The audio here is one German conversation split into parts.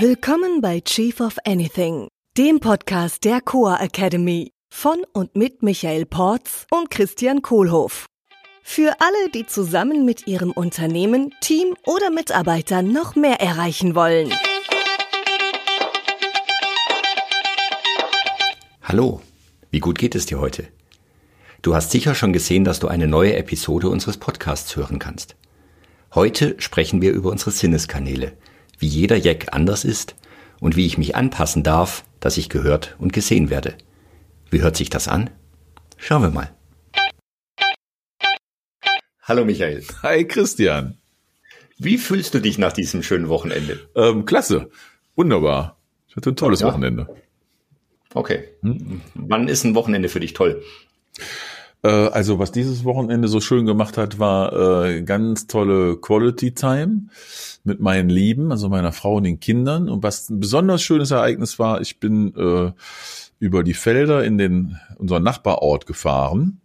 Willkommen bei Chief of Anything, dem Podcast der Coa Academy von und mit Michael Porz und Christian Kohlhoff. Für alle, die zusammen mit ihrem Unternehmen, Team oder Mitarbeitern noch mehr erreichen wollen. Hallo, wie gut geht es dir heute? Du hast sicher schon gesehen, dass du eine neue Episode unseres Podcasts hören kannst. Heute sprechen wir über unsere Sinneskanäle, wie jeder Jack anders ist und wie ich mich anpassen darf, dass ich gehört und gesehen werde. Wie hört sich das an? Schauen wir mal. Hallo Michael. Hi Christian. Wie fühlst du dich nach diesem schönen Wochenende? Ähm, klasse. Wunderbar. Ich hatte ein tolles Ja. Wochenende. Okay. Wann ist ein Wochenende für dich toll? Äh, also was dieses Wochenende so schön gemacht hat, war äh, ganz tolle Quality Time mit meinen Lieben, also meiner Frau und den Kindern. Und was ein besonders schönes Ereignis war, ich bin äh, über die Felder in den unseren Nachbarort gefahren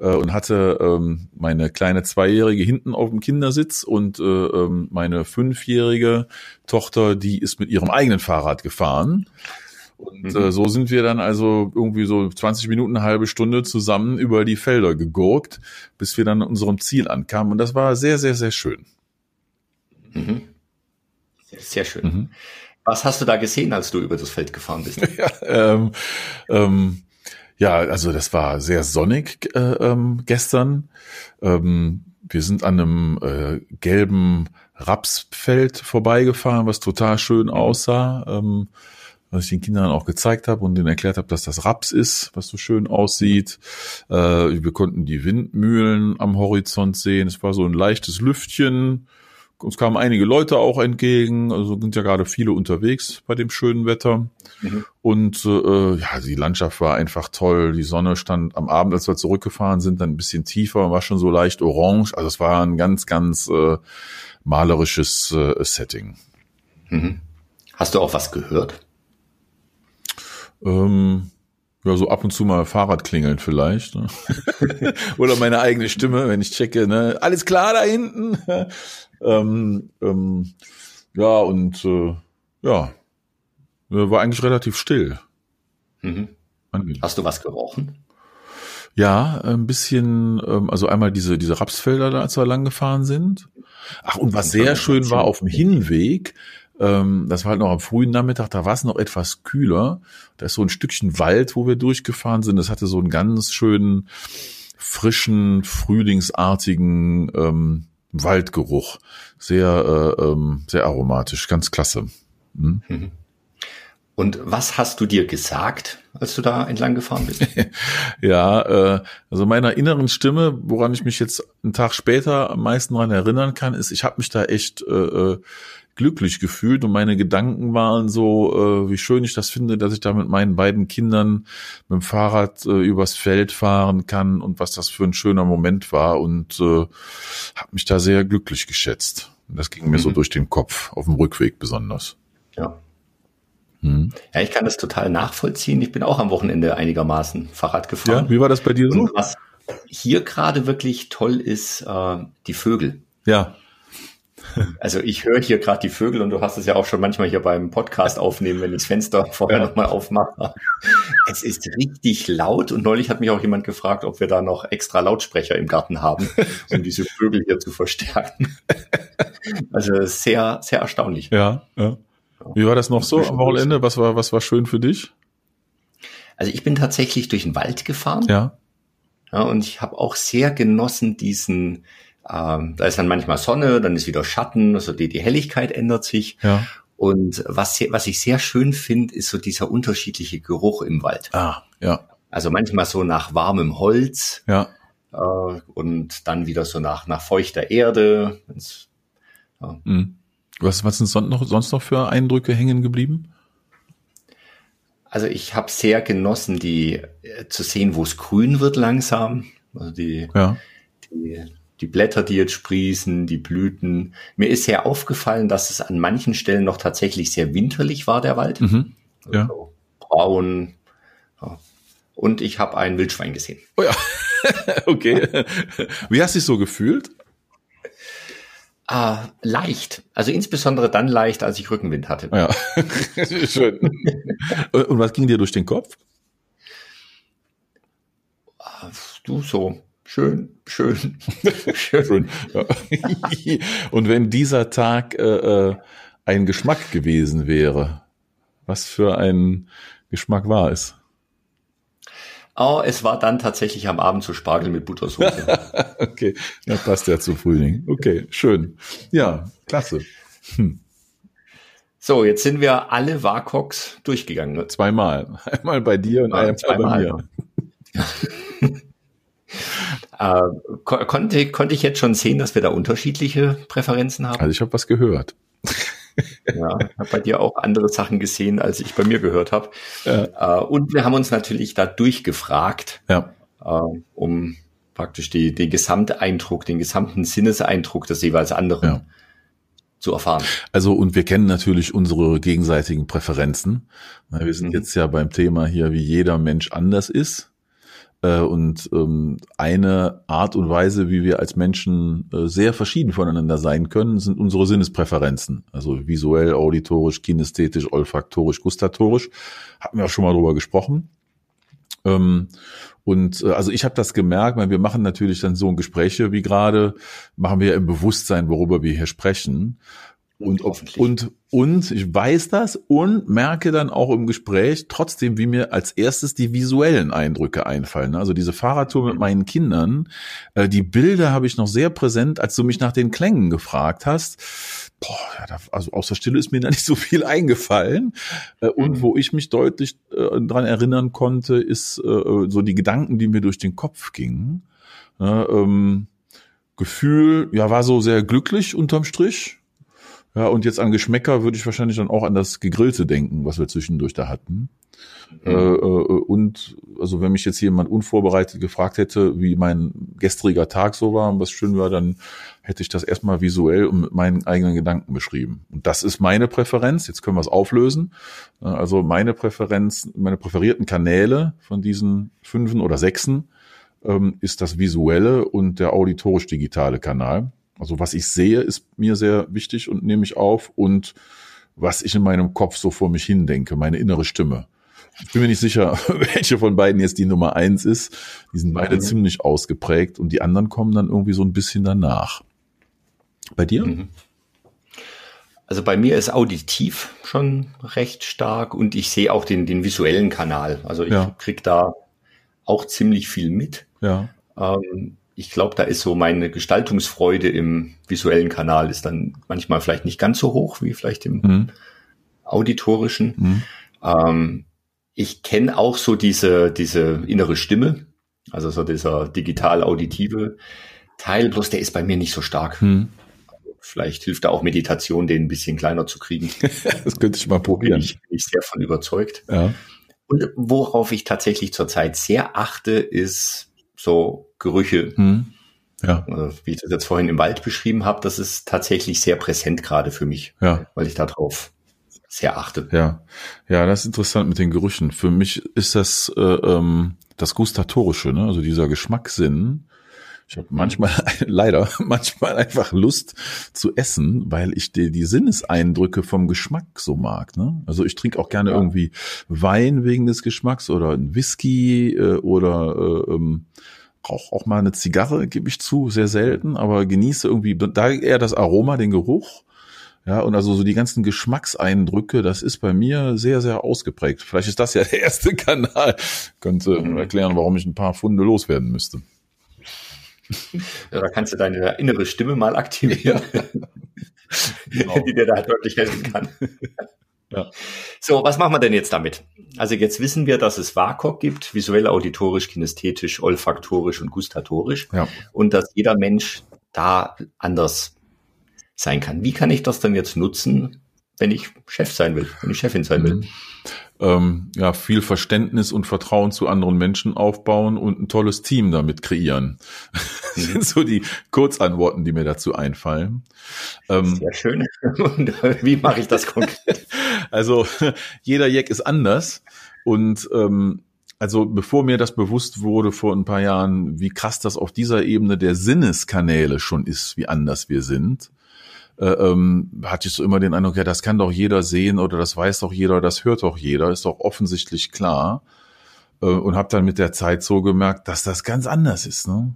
äh, und hatte ähm, meine kleine Zweijährige hinten auf dem Kindersitz und äh, ähm, meine fünfjährige Tochter, die ist mit ihrem eigenen Fahrrad gefahren. Und äh, so sind wir dann also irgendwie so 20 Minuten, eine halbe Stunde zusammen über die Felder gegurkt, bis wir dann an unserem Ziel ankamen. Und das war sehr, sehr, sehr schön. Sehr schön. Was hast du da gesehen, als du über das Feld gefahren bist? Ja, ähm, ähm, ja, also das war sehr sonnig äh, ähm, gestern. Ähm, wir sind an einem äh, gelben Rapsfeld vorbeigefahren, was total schön aussah. Ähm, was ich den Kindern auch gezeigt habe und denen erklärt habe, dass das Raps ist, was so schön aussieht. Äh, wir konnten die Windmühlen am Horizont sehen. Es war so ein leichtes Lüftchen. Uns kamen einige Leute auch entgegen. Also sind ja gerade viele unterwegs bei dem schönen Wetter. Und äh, ja, die Landschaft war einfach toll. Die Sonne stand am Abend, als wir zurückgefahren sind, dann ein bisschen tiefer, war schon so leicht orange. Also es war ein ganz, ganz äh, malerisches äh, Setting. Hast du auch was gehört? Ähm, ja, so ab und zu mal Fahrrad klingeln vielleicht. Ne? Oder meine eigene Stimme, wenn ich checke, ne? Alles klar da hinten. ähm, ähm, ja, und äh, ja, war eigentlich relativ still. Mhm. Hast du was gerochen? Ja, ein bisschen, ähm, also einmal diese, diese Rapsfelder da, als wir lang gefahren sind. Ach, und was sehr schön war auf dem Hinweg, ähm, das war halt noch am frühen Nachmittag, da war es noch etwas kühler. Da ist so ein Stückchen Wald, wo wir durchgefahren sind. Das hatte so einen ganz schönen, frischen, frühlingsartigen ähm, Waldgeruch. Sehr, äh, ähm, sehr aromatisch, ganz klasse. Hm? Und was hast du dir gesagt, als du da entlang gefahren bist? Ja, äh, also meiner inneren Stimme, woran ich mich jetzt einen Tag später am meisten dran erinnern kann, ist, ich habe mich da echt äh, äh, glücklich gefühlt und meine Gedanken waren so, äh, wie schön ich das finde, dass ich da mit meinen beiden Kindern mit dem Fahrrad äh, übers Feld fahren kann und was das für ein schöner Moment war und äh, habe mich da sehr glücklich geschätzt. Und das ging mir so durch den Kopf, auf dem Rückweg besonders. Ja. Hm. Ja, ich kann das total nachvollziehen. Ich bin auch am Wochenende einigermaßen Fahrrad gefahren. Ja, wie war das bei dir so? Und was hier gerade wirklich toll ist, äh, die Vögel. Ja, Also ich höre hier gerade die Vögel und du hast es ja auch schon manchmal hier beim Podcast aufnehmen, wenn ich das Fenster vorher Ja. nochmal aufmache. Es ist richtig laut und neulich hat mich auch jemand gefragt, ob wir da noch extra Lautsprecher im Garten haben, um diese Vögel hier zu verstärken. Also sehr, sehr erstaunlich. ja, ja. Wie war das noch so am Wochenende? Was war, was war schön für dich? Also ich bin tatsächlich durch den Wald gefahren Ja. Ja, und ich habe auch sehr genossen diesen, ähm, da ist dann manchmal Sonne, dann ist wieder Schatten, also die, die Helligkeit ändert sich. Ja. Und was, was ich sehr schön finde, ist so dieser unterschiedliche Geruch im Wald. Ah, ja, Also manchmal so nach warmem Holz ja. äh, und dann wieder so nach, nach feuchter Erde. Wenn's- Mhm. Was, was sind sonst noch, sonst noch für Eindrücke hängen geblieben? Also ich habe sehr genossen, die äh, zu sehen, wo es grün wird langsam. Also die, Ja. die, die Blätter, die jetzt sprießen, die Blüten. Mir ist sehr aufgefallen, dass es an manchen Stellen noch tatsächlich sehr winterlich war, der Wald. Mhm. Ja. Also braun. Ja. Und ich habe ein Wildschwein gesehen. Oh ja. okay. Wie hast du dich so gefühlt? Äh, leicht. Also insbesondere dann leicht, als ich Rückenwind hatte. Ja, schön. Und was ging dir durch den Kopf? Ah, du so. Schön, schön, schön. Und wenn dieser Tag äh, äh, ein Geschmack gewesen wäre, was für ein Geschmack war es? Oh, es war dann tatsächlich am Abend zu Spargel mit Buttersoße. okay, ja, passt ja zu Frühling. Okay, schön. Ja, klasse. Hm. So, jetzt sind wir alle WACOX durchgegangen. Ne? Zweimal. Einmal bei dir und einmal bei mir. äh, konnte, konnte ich jetzt schon sehen, dass wir da unterschiedliche Präferenzen haben? Also ich habe was gehört. Ja, ich habe bei dir auch andere Sachen gesehen, als ich bei mir gehört habe. Ja. Äh, und wir haben uns natürlich da durchgefragt, ja. äh, um praktisch die, den Gesamteindruck, den gesamten Sinneseindruck des jeweils anderen ja. zu erfahren. Also und wir kennen natürlich unsere gegenseitigen Präferenzen. Wir sind mhm. jetzt ja beim Thema hier, wie jeder Mensch anders ist. Äh, und ähm, eine Art und Weise, wie wir als Menschen äh, sehr verschieden voneinander sein können, sind unsere Sinnespräferenzen. Also visuell, auditorisch, kinästhetisch, olfaktorisch, gustatorisch. Hatten wir auch schon mal drüber gesprochen. Ähm, und äh, also ich habe das gemerkt, weil wir machen natürlich dann so Gespräche wie gerade, machen wir im Bewusstsein, worüber wir hier sprechen. Und, und, und ich weiß das und merke dann auch im Gespräch trotzdem, wie mir als erstes die visuellen Eindrücke einfallen. Also diese Fahrradtour mit meinen Kindern, äh, die Bilder habe ich noch sehr präsent, als du mich nach den Klängen gefragt hast. Boah, ja, da, also aus der Stille ist mir da nicht so viel eingefallen. Äh, und mhm. wo ich mich deutlich äh, dran erinnern konnte, ist äh, so die Gedanken, die mir durch den Kopf gingen. Ähm, Gefühl, ja, war so sehr glücklich unterm Strich ja, und jetzt an Geschmäcker würde ich wahrscheinlich dann auch an das Gegrillte denken, was wir zwischendurch da hatten. Mhm. Äh, äh, und also wenn mich jetzt jemand unvorbereitet gefragt hätte, wie mein gestriger Tag so war und was schön war, dann hätte ich das erstmal visuell und mit meinen eigenen Gedanken beschrieben. Und das ist meine Präferenz. Jetzt können wir es auflösen. Also meine Präferenz, meine präferierten Kanäle von diesen fünfen oder sechsen ähm, ist das visuelle und der auditorisch-digitale Kanal. Also was ich sehe, ist mir sehr wichtig und nehme ich auf und was ich in meinem Kopf so vor mich hin denke, meine innere Stimme. Ich bin mir nicht sicher, welche von beiden jetzt die Nummer eins ist. Die sind beide mhm. ziemlich ausgeprägt und die anderen kommen dann irgendwie so ein bisschen danach. Bei dir? Mhm. Also bei mir ist auditiv schon recht stark und ich sehe auch den, den visuellen Kanal. Also ich ja. krieg da auch ziemlich viel mit. Ja. Ähm, ich glaube, da ist so meine Gestaltungsfreude im visuellen Kanal ist dann manchmal vielleicht nicht ganz so hoch wie vielleicht im mhm. auditorischen. Mhm. Ähm, ich kenne auch so diese, diese innere Stimme, also so dieser digital-auditive Teil, bloß der ist bei mir nicht so stark. Mhm. Vielleicht hilft da auch Meditation, den ein bisschen kleiner zu kriegen. das könnte ich mal probieren. Ich bin ich sehr von überzeugt. Ja. Und worauf ich tatsächlich zurzeit sehr achte, ist so Gerüche. Hm. Ja. Also, wie ich das jetzt vorhin im Wald beschrieben habe, das ist tatsächlich sehr präsent gerade für mich, ja. weil ich darauf sehr achte. Ja, ja, das ist interessant mit den Gerüchen. Für mich ist das äh, ähm, das Gustatorische, ne? also dieser Geschmackssinn. Ich habe manchmal, leider, manchmal einfach Lust zu essen, weil ich die, die Sinneseindrücke vom Geschmack so mag. Ne? Also ich trinke auch gerne ja. irgendwie Wein wegen des Geschmacks oder ein Whisky äh, oder äh, ähm, rauche auch mal eine Zigarre, gebe ich zu, sehr selten, aber genieße irgendwie da eher das Aroma, den Geruch. Ja, und also so die ganzen Geschmackseindrücke, das ist bei mir sehr, sehr ausgeprägt. Vielleicht ist das ja der erste Kanal. Könnte mhm. erklären, warum ich ein paar Funde loswerden müsste. Ja, da kannst du deine innere Stimme mal aktivieren, genau. die dir da deutlich helfen kann. Ja. So, was machen wir denn jetzt damit? Also jetzt wissen wir, dass es WAKOK gibt, visuell, auditorisch, kinästhetisch, olfaktorisch und gustatorisch. Ja. Und dass jeder Mensch da anders sein kann. Wie kann ich das denn jetzt nutzen, wenn ich Chef sein will, wenn ich Chefin sein will? Mhm ähm, ja, viel Verständnis und Vertrauen zu anderen Menschen aufbauen und ein tolles Team damit kreieren. Das sind so die Kurzantworten, die mir dazu einfallen. Ähm, Sehr schön. Und wie mache ich das konkret? Also jeder Jack ist anders und ähm, also bevor mir das bewusst wurde vor ein paar Jahren, wie krass das auf dieser Ebene der Sinneskanäle schon ist, wie anders wir sind, äh, ähm, hatte ich so immer den Eindruck, ja, das kann doch jeder sehen oder das weiß doch jeder, das hört doch jeder, ist doch offensichtlich klar. Äh, und habe dann mit der Zeit so gemerkt, dass das ganz anders ist. Ne?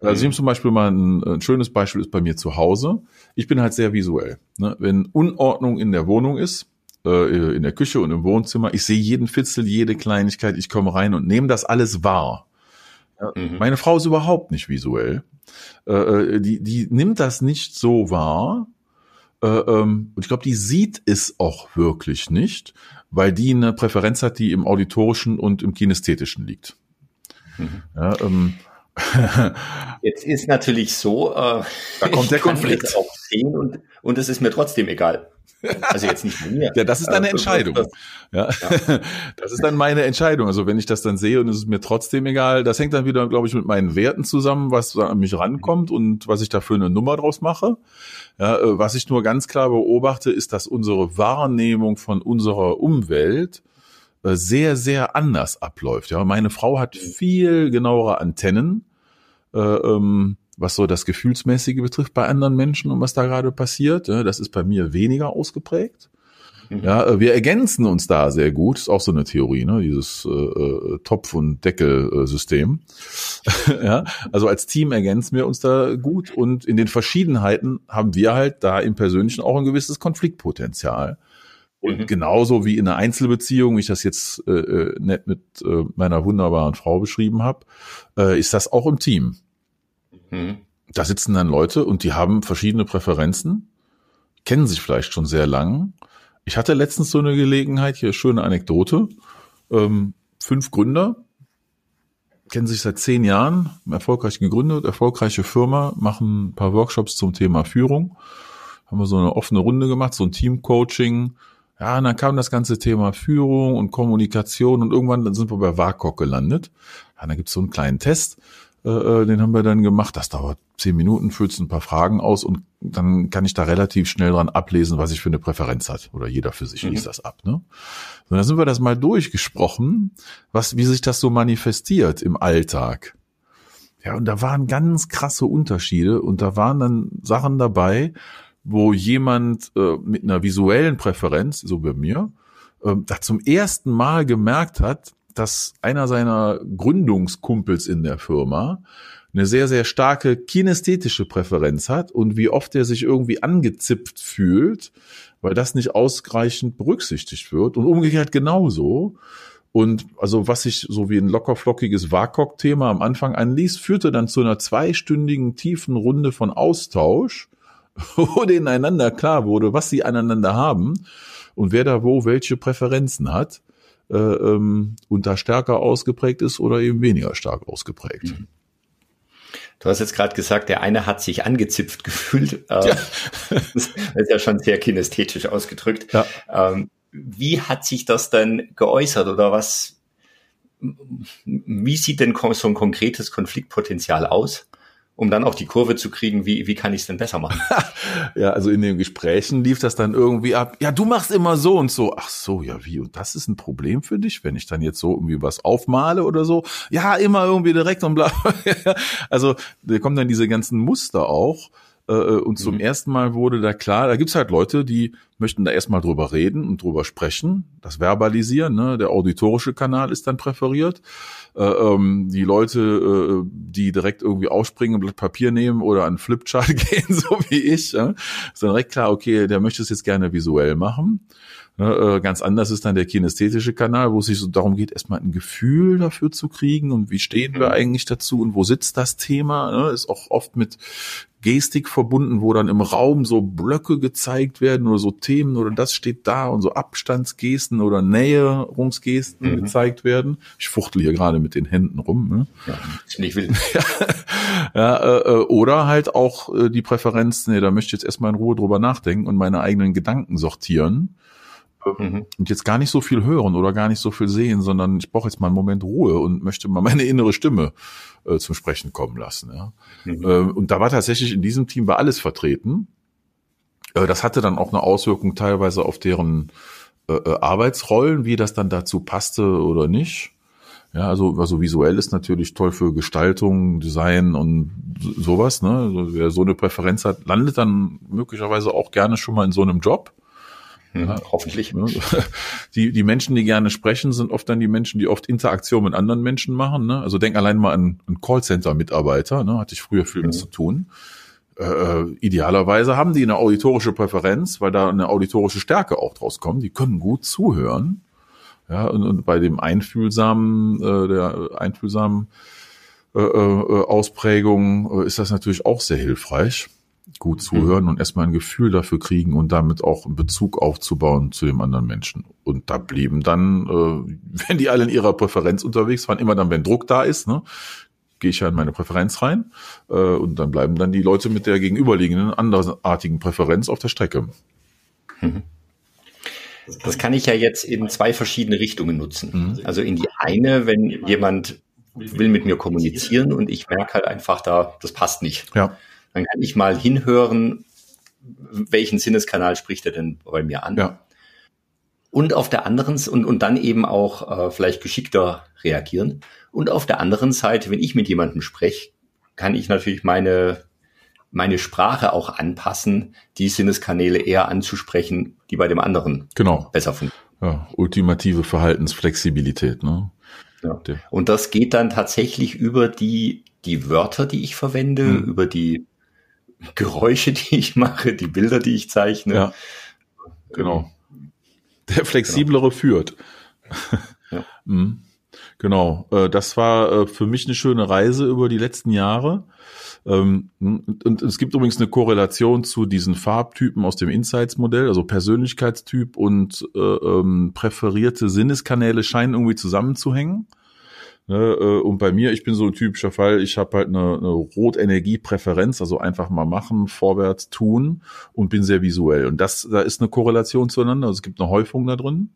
Also ich nehme zum Beispiel mal ein, ein, schönes Beispiel ist bei mir zu Hause. Ich bin halt sehr visuell. Ne? Wenn Unordnung in der Wohnung ist, äh, in der Küche und im Wohnzimmer, ich sehe jeden Fitzel, jede Kleinigkeit, ich komme rein und nehme das alles wahr. Ja, mhm. Meine Frau ist überhaupt nicht visuell. Äh, äh, die, die nimmt das nicht so wahr. Äh, ähm, und ich glaube, die sieht es auch wirklich nicht, weil die eine Präferenz hat, die im auditorischen und im kinästhetischen liegt. Mhm. Ja, ähm, Jetzt ist natürlich so, äh, da kommt der Konflikt. auch sehen und, und es ist mir trotzdem egal. Also jetzt nicht mir. ja, das ist deine Entscheidung. Ja. ja. Das ist dann meine Entscheidung. Also wenn ich das dann sehe und es ist mir trotzdem egal, das hängt dann wieder, glaube ich, mit meinen Werten zusammen, was an mich rankommt und was ich da für eine Nummer draus mache. Ja, äh, was ich nur ganz klar beobachte, ist, dass unsere Wahrnehmung von unserer Umwelt äh, sehr, sehr anders abläuft. Ja, meine Frau hat viel genauere Antennen, äh, ähm, was so das Gefühlsmäßige betrifft bei anderen Menschen und was da gerade passiert. Ja, das ist bei mir weniger ausgeprägt. Mhm. Ja, äh, wir ergänzen uns da sehr gut. Ist auch so eine Theorie, ne? Dieses äh, äh Topf- und Deckelsystem. ja, also als Team ergänzen wir uns da gut und in den Verschiedenheiten haben wir halt da im Persönlichen auch ein gewisses Konfliktpotenzial. Und mhm. genauso wie in einer Einzelbeziehung, wie ich das jetzt äh, äh, nett mit äh, meiner wunderbaren Frau beschrieben habe, äh, ist das auch im Team. Mhm. Da sitzen dann Leute und die haben verschiedene Präferenzen, kennen sich vielleicht schon sehr lang. Ich hatte letztens so eine Gelegenheit, hier schöne Anekdote. Ähm, fünf Gründer kennen sich seit zehn Jahren, erfolgreich gegründet, erfolgreiche Firma, machen ein paar Workshops zum Thema Führung. Haben wir so eine offene Runde gemacht, so ein Team-Coaching, ja, und dann kam das ganze Thema Führung und Kommunikation und irgendwann dann sind wir bei WAKOK gelandet. Ja, da gibt's so einen kleinen Test, äh, äh, den haben wir dann gemacht. Das dauert zehn Minuten, füllst ein paar Fragen aus und dann kann ich da relativ schnell dran ablesen, was ich für eine Präferenz hat. Oder jeder für sich mhm. liest das ab. Ne? Und dann sind wir das mal durchgesprochen, was, wie sich das so manifestiert im Alltag. Ja, und da waren ganz krasse Unterschiede und da waren dann Sachen dabei, wo jemand äh, mit einer visuellen Präferenz, so bei mir, äh, da zum ersten Mal gemerkt hat, dass einer seiner Gründungskumpels in der Firma eine sehr, sehr starke kinästhetische Präferenz hat und wie oft er sich irgendwie angezipft fühlt, weil das nicht ausreichend berücksichtigt wird und umgekehrt genauso. Und also was sich so wie ein lockerflockiges WAKOK-Thema am Anfang anließ, führte dann zu einer zweistündigen tiefen Runde von Austausch, wo denen einander klar wurde, was sie aneinander haben und wer da wo welche Präferenzen hat äh, ähm, und da stärker ausgeprägt ist oder eben weniger stark ausgeprägt. Mhm. Du hast jetzt gerade gesagt, der eine hat sich angezipft gefühlt. Ähm, ja. das ist ja schon sehr kinästhetisch ausgedrückt. Ja. Ähm, wie hat sich das denn geäußert oder was? Wie sieht denn so ein konkretes Konfliktpotenzial aus? Um dann auch die Kurve zu kriegen, wie, wie kann ich es denn besser machen? ja, also in den Gesprächen lief das dann irgendwie ab, ja, du machst immer so und so. Ach so, ja, wie? Und das ist ein Problem für dich, wenn ich dann jetzt so irgendwie was aufmale oder so? Ja, immer irgendwie direkt und bla. also da kommen dann diese ganzen Muster auch. Äh, und zum mhm. ersten Mal wurde da klar, da gibt's halt Leute, die möchten da erstmal drüber reden und drüber sprechen, das Verbalisieren, ne? der auditorische Kanal ist dann präferiert. Äh, ähm, die Leute, äh, die direkt irgendwie aufspringen, ein Blatt Papier nehmen oder an Flipchart gehen, so wie ich, ja? ist dann direkt klar, okay, der möchte es jetzt gerne visuell machen. Ne, äh, ganz anders ist dann der kinästhetische Kanal, wo es sich so darum geht, erstmal ein Gefühl dafür zu kriegen und wie stehen wir mhm. eigentlich dazu und wo sitzt das Thema. Ne? Ist auch oft mit Gestik verbunden, wo dann im Raum so Blöcke gezeigt werden oder so Themen oder das steht da und so Abstandsgesten oder Näherungsgesten mhm. gezeigt werden. Ich fuchtel hier gerade mit den Händen rum. Ne? Ja, ziemlich wild. ja, äh, äh, oder halt auch äh, die Präferenz, nee, da möchte ich jetzt erstmal in Ruhe drüber nachdenken und meine eigenen Gedanken sortieren. Mhm. Und jetzt gar nicht so viel hören oder gar nicht so viel sehen, sondern ich brauche jetzt mal einen Moment Ruhe und möchte mal meine innere Stimme äh, zum Sprechen kommen lassen. Ja. Mhm. Äh, und da war tatsächlich in diesem Team war alles vertreten. Äh, das hatte dann auch eine Auswirkung teilweise auf deren äh, äh, Arbeitsrollen, wie das dann dazu passte oder nicht. Ja, also, also visuell ist natürlich toll für Gestaltung, Design und sowas. Ne? Also wer so eine Präferenz hat, landet dann möglicherweise auch gerne schon mal in so einem Job. Hm, ja, hoffentlich. Ne? Die, die Menschen, die gerne sprechen, sind oft dann die Menschen, die oft Interaktion mit anderen Menschen machen. Ne? Also denk allein mal an einen Callcenter-Mitarbeiter, ne? hatte ich früher viel mit mhm. zu tun. Äh, äh, idealerweise haben die eine auditorische Präferenz, weil da eine auditorische Stärke auch draus kommt. Die können gut zuhören. Ja, und, und bei dem einfühlsamen, äh, der einfühlsamen äh, äh, Ausprägung äh, ist das natürlich auch sehr hilfreich. Gut zuhören mhm. und erstmal ein Gefühl dafür kriegen und damit auch einen Bezug aufzubauen zu dem anderen Menschen. Und da blieben dann, äh, wenn die alle in ihrer Präferenz unterwegs waren, immer dann, wenn Druck da ist, ne, gehe ich ja in meine Präferenz rein äh, und dann bleiben dann die Leute mit der gegenüberliegenden andersartigen Präferenz auf der Strecke. Mhm. Das kann ich ja jetzt in zwei verschiedene Richtungen nutzen. Mhm. Also in die eine, wenn jemand will mit mir kommunizieren und ich merke halt einfach da, das passt nicht. Ja. Dann kann ich mal hinhören, welchen Sinneskanal spricht er denn bei mir an. Ja. Und auf der anderen und, und dann eben auch äh, vielleicht geschickter reagieren. Und auf der anderen Seite, wenn ich mit jemandem spreche, kann ich natürlich meine meine Sprache auch anpassen, die Sinneskanäle eher anzusprechen, die bei dem anderen genau. besser funktionieren. Ja, ultimative Verhaltensflexibilität. Ne? Ja. Und das geht dann tatsächlich über die, die Wörter, die ich verwende, hm. über die Geräusche, die ich mache, die Bilder, die ich zeichne. Ja, genau. Der flexiblere genau. führt. Ja. hm. Genau, äh, das war äh, für mich eine schöne Reise über die letzten Jahre. Ähm, und es gibt übrigens eine Korrelation zu diesen Farbtypen aus dem Insights-Modell, also Persönlichkeitstyp und äh, ähm, präferierte Sinneskanäle scheinen irgendwie zusammenzuhängen. Ne, äh, und bei mir, ich bin so ein typischer Fall, ich habe halt eine, eine Rotenergiepräferenz, also einfach mal machen, vorwärts tun und bin sehr visuell. Und das, da ist eine Korrelation zueinander, also es gibt eine Häufung da drin.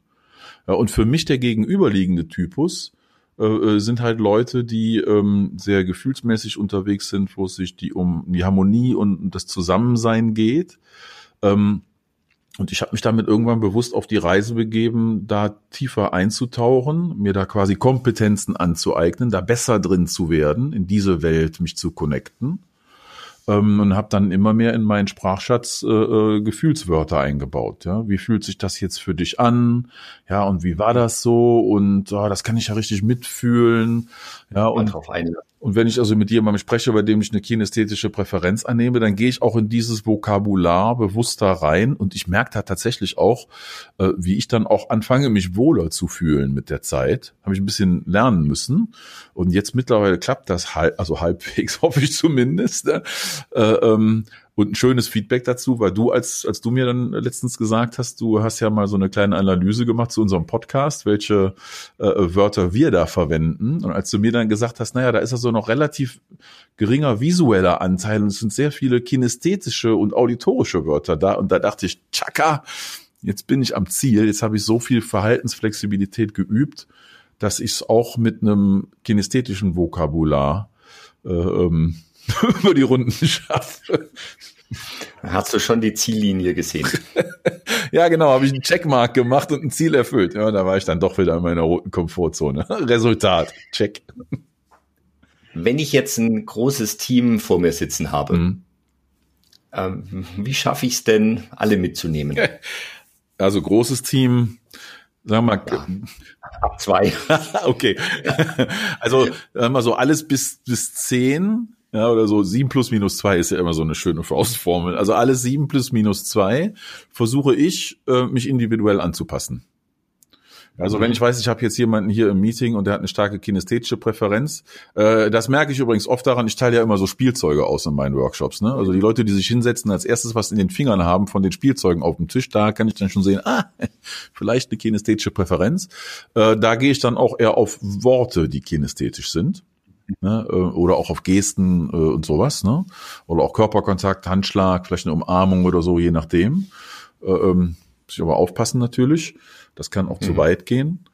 Ja, und für mich der gegenüberliegende Typus äh, äh, sind halt Leute, die ähm, sehr gefühlsmäßig unterwegs sind, wo es sich die um die Harmonie und das Zusammensein geht. Ähm, und ich habe mich damit irgendwann bewusst auf die Reise begeben, da tiefer einzutauchen, mir da quasi Kompetenzen anzueignen, da besser drin zu werden, in diese Welt mich zu connecten ähm, und habe dann immer mehr in meinen Sprachschatz äh, äh, Gefühlswörter eingebaut. Ja, wie fühlt sich das jetzt für dich an? Ja, und wie war das so? Und oh, das kann ich ja richtig mitfühlen. Ja, und drauf einlassen. Und wenn ich also mit jemandem spreche, bei dem ich eine kinästhetische Präferenz annehme, dann gehe ich auch in dieses Vokabular bewusster rein und ich merke da tatsächlich auch, äh, wie ich dann auch anfange, mich wohler zu fühlen mit der Zeit. Habe ich ein bisschen lernen müssen. Und jetzt mittlerweile klappt das halb, also halbwegs, hoffe ich zumindest. Ne? Äh, ähm, und ein schönes Feedback dazu, weil du, als, als du mir dann letztens gesagt hast, du hast ja mal so eine kleine Analyse gemacht zu unserem Podcast, welche äh, Wörter wir da verwenden. Und als du mir dann gesagt hast, naja, da ist also noch relativ geringer visueller Anteil und es sind sehr viele kinästhetische und auditorische Wörter da. Und da dachte ich, tschakka, jetzt bin ich am Ziel, jetzt habe ich so viel Verhaltensflexibilität geübt, dass ich es auch mit einem kinästhetischen Vokabular äh, ähm, über die Runden schaffe. Hast du schon die Ziellinie gesehen? ja, genau, habe ich einen Checkmark gemacht und ein Ziel erfüllt. Ja, da war ich dann doch wieder in meiner roten Komfortzone. Resultat, check. Wenn ich jetzt ein großes Team vor mir sitzen habe, mhm. ähm, wie schaffe ich es denn, alle mitzunehmen? Also großes Team, sagen wir mal, ja, ab zwei. okay. Also sagen wir so alles bis bis zehn ja, oder so sieben plus minus zwei ist ja immer so eine schöne Faustformel. Also alles sieben plus minus zwei versuche ich, äh, mich individuell anzupassen. Also wenn ich weiß, ich habe jetzt jemanden hier im Meeting und der hat eine starke kinästhetische Präferenz, äh, das merke ich übrigens oft daran, ich teile ja immer so Spielzeuge aus in meinen Workshops. Ne? Also die Leute, die sich hinsetzen, als erstes was in den Fingern haben von den Spielzeugen auf dem Tisch, da kann ich dann schon sehen, ah, vielleicht eine kinästhetische Präferenz. Äh, da gehe ich dann auch eher auf Worte, die kinästhetisch sind ne? Äh, oder auch auf Gesten äh, und sowas, ne? Oder auch Körperkontakt, Handschlag, vielleicht eine Umarmung oder so, je nachdem. Äh, ähm, muss ich aber aufpassen natürlich. Das kann auch mhm. zu weit gehen.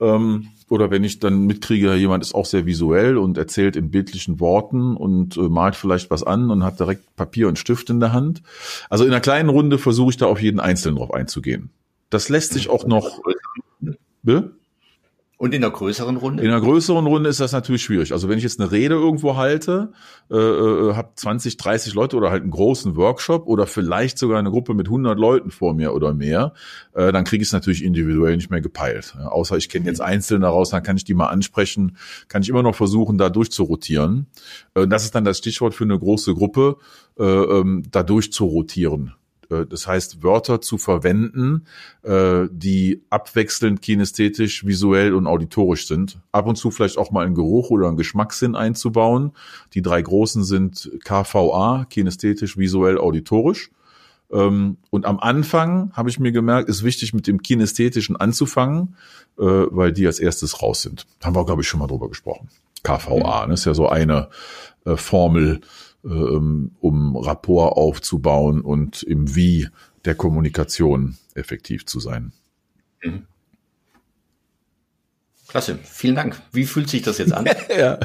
Ähm, oder wenn ich dann mitkriege, jemand ist auch sehr visuell und erzählt in bildlichen Worten und äh, malt vielleicht was an und hat direkt Papier und Stift in der Hand. Also in einer kleinen Runde versuche ich da auf jeden Einzelnen drauf einzugehen. Das lässt sich auch noch. Bitte? Und in einer größeren Runde? In einer größeren Runde ist das natürlich schwierig. Also wenn ich jetzt eine Rede irgendwo halte, äh, äh, habe 20, 30 Leute oder halt einen großen Workshop oder vielleicht sogar eine Gruppe mit 100 Leuten vor mir oder mehr, äh, dann kriege ich es natürlich individuell nicht mehr gepeilt. Ja, außer ich kenne jetzt Einzelne daraus, dann kann ich die mal ansprechen, kann ich immer noch versuchen, da durchzurotieren. Äh, das ist dann das Stichwort für eine große Gruppe, äh, ähm, da durchzurotieren. Äh, das heißt, Wörter zu verwenden, äh, die abwechselnd kinästhetisch, visuell und auditorisch sind. Ab und zu vielleicht auch mal einen Geruch oder einen Geschmackssinn einzubauen. Die drei großen sind KVA, kinästhetisch, visuell, auditorisch. Ähm, und am Anfang habe ich mir gemerkt, ist wichtig, mit dem Kinästhetischen anzufangen, äh, weil die als erstes raus sind. Haben wir, glaube ich, schon mal drüber gesprochen. KVA, das ist ja so eine Formel, um Rapport aufzubauen und im Wie der Kommunikation effektiv zu sein. Mhm. Klasse, vielen Dank. Wie fühlt sich das jetzt an? ja.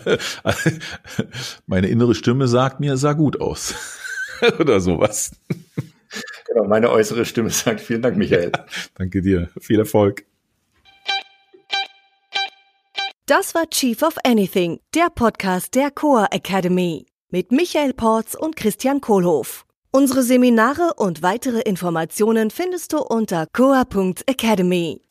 Meine innere Stimme sagt mir, sah gut aus. Oder sowas. Genau, meine äußere Stimme sagt, vielen Dank, Michael. Ja, danke dir. Viel Erfolg. Das war Chief of Anything, der Podcast der Coa Academy mit Michael Porz und Christian Kohlhoff. Unsere Seminare und weitere Informationen findest du unter coa.academy.